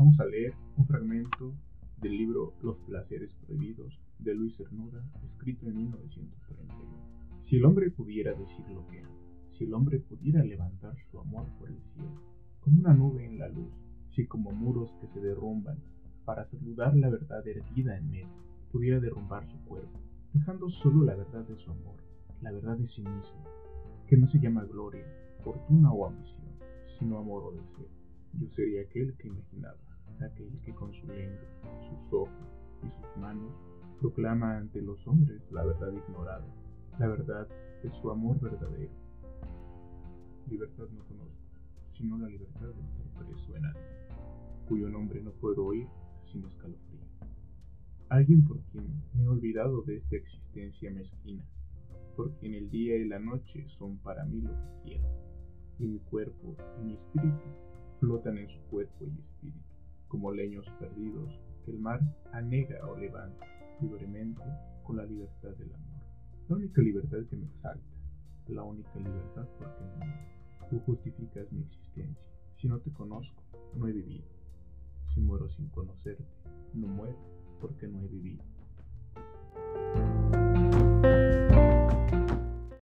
Vamos a leer un fragmento del libro Los placeres prohibidos de Luis Cernuda, escrito en 1931. Si el hombre pudiera decir lo que ama, si el hombre pudiera levantar su amor por el cielo, como una nube en la luz, si como muros que se derrumban para saludar la verdad erguida en medio, pudiera derrumbar su cuerpo, dejando solo la verdad de su amor, la verdad de sí mismo, que no se llama gloria, fortuna o ambición, sino amor o deseo. Yo sería aquel que imaginaba, aquel que con su lengua, sus ojos y sus manos proclama ante los hombres la verdad ignorada, la verdad de su amor verdadero. Libertad no conozco, sino la libertad de estar preso en alguien, cuyo nombre no puedo oír sin escalofrío. Alguien por quien me he olvidado de esta existencia mezquina, porque en el día y la noche son para mí lo que quiero, y mi cuerpo y mi espíritu flotan en su cuerpo y espíritu, como leños perdidos que el mar anega o levanta libremente con la libertad del amor. La única libertad que me exalta, la única libertad porque no. Tú justificas mi existencia. Si no te conozco, no he vivido. Si muero sin conocerte, no muero porque no he vivido.